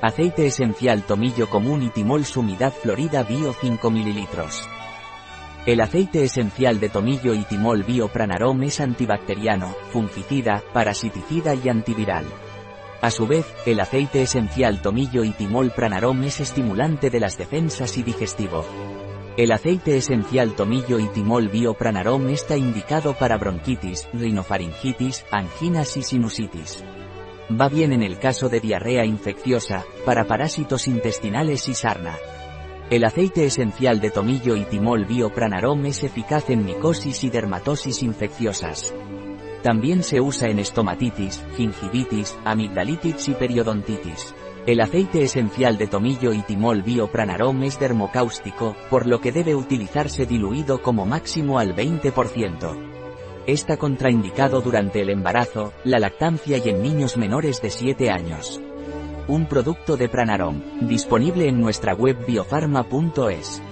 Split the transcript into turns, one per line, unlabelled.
Aceite esencial tomillo común y timol sumidad florida bio 5 ml. El aceite esencial de tomillo y timol bio pranarom es antibacteriano, fungicida, parasiticida y antiviral. A su vez, el aceite esencial tomillo y timol pranarom es estimulante de las defensas y digestivo. El aceite esencial tomillo y timol biopranarom está indicado para bronquitis, rinofaringitis, anginas y sinusitis. Va bien en el caso de diarrea infecciosa, para parásitos intestinales y sarna. El aceite esencial de tomillo y timol biopranarom es eficaz en micosis y dermatosis infecciosas. También se usa en estomatitis, gingivitis, amigdalitis y periodontitis. El aceite esencial de tomillo y timol biopranarom es dermocáustico, por lo que debe utilizarse diluido como máximo al 20%. Está contraindicado durante el embarazo, la lactancia y en niños menores de 7 años. Un producto de Pranarom, disponible en nuestra web biofarma.es.